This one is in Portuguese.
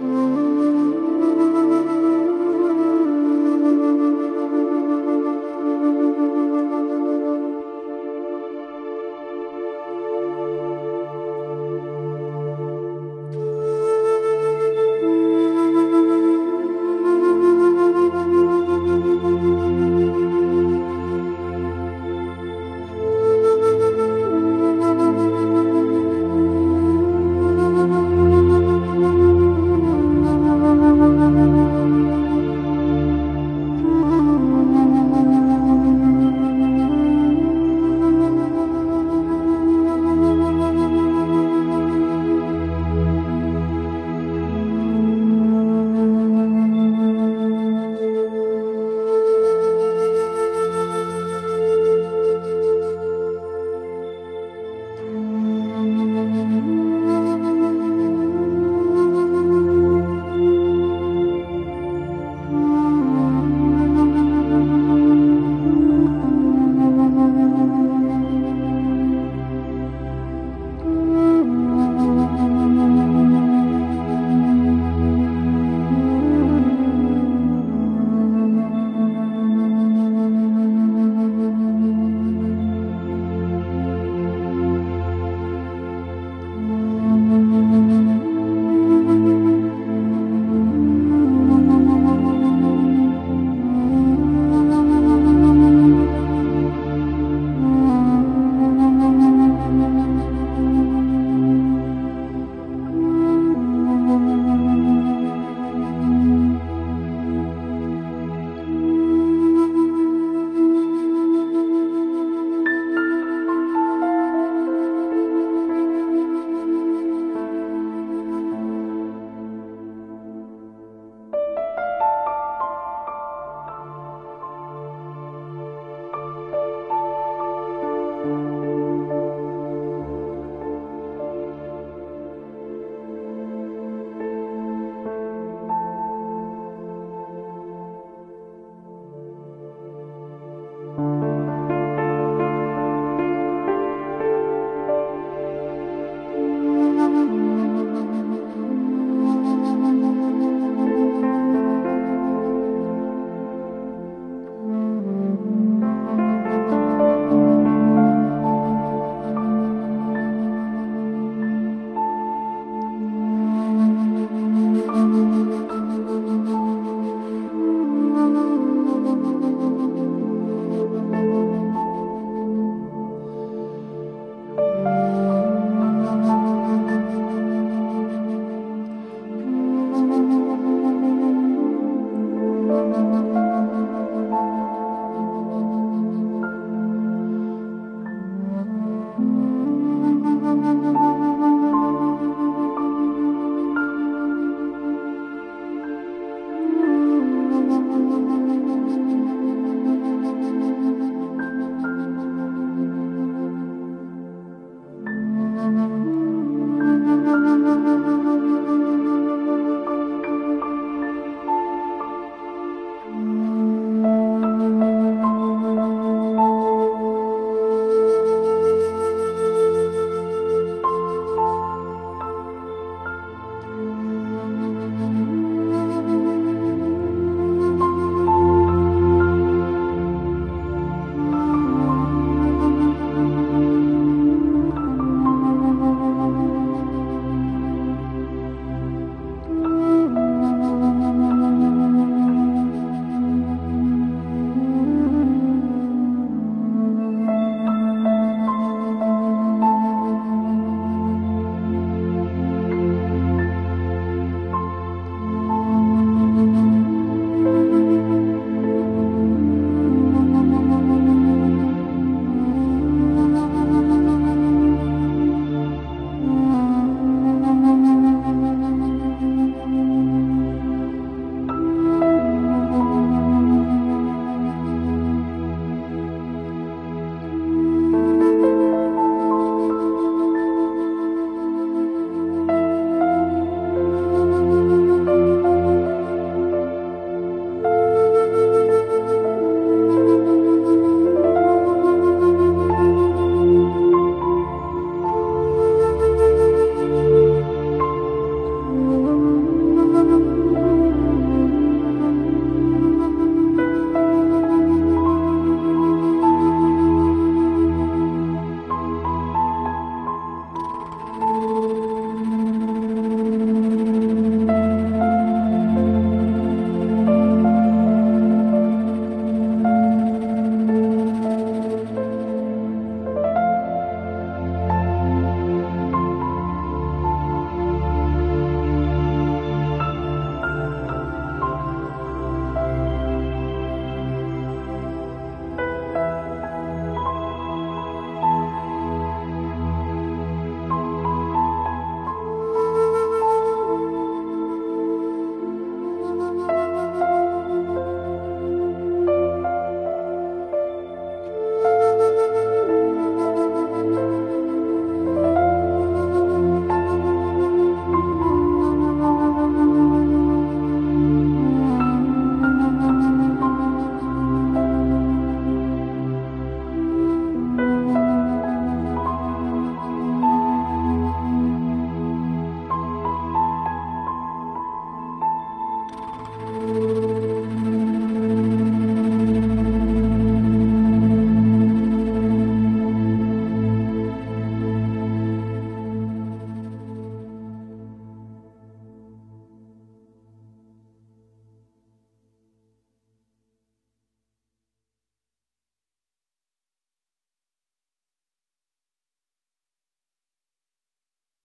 Música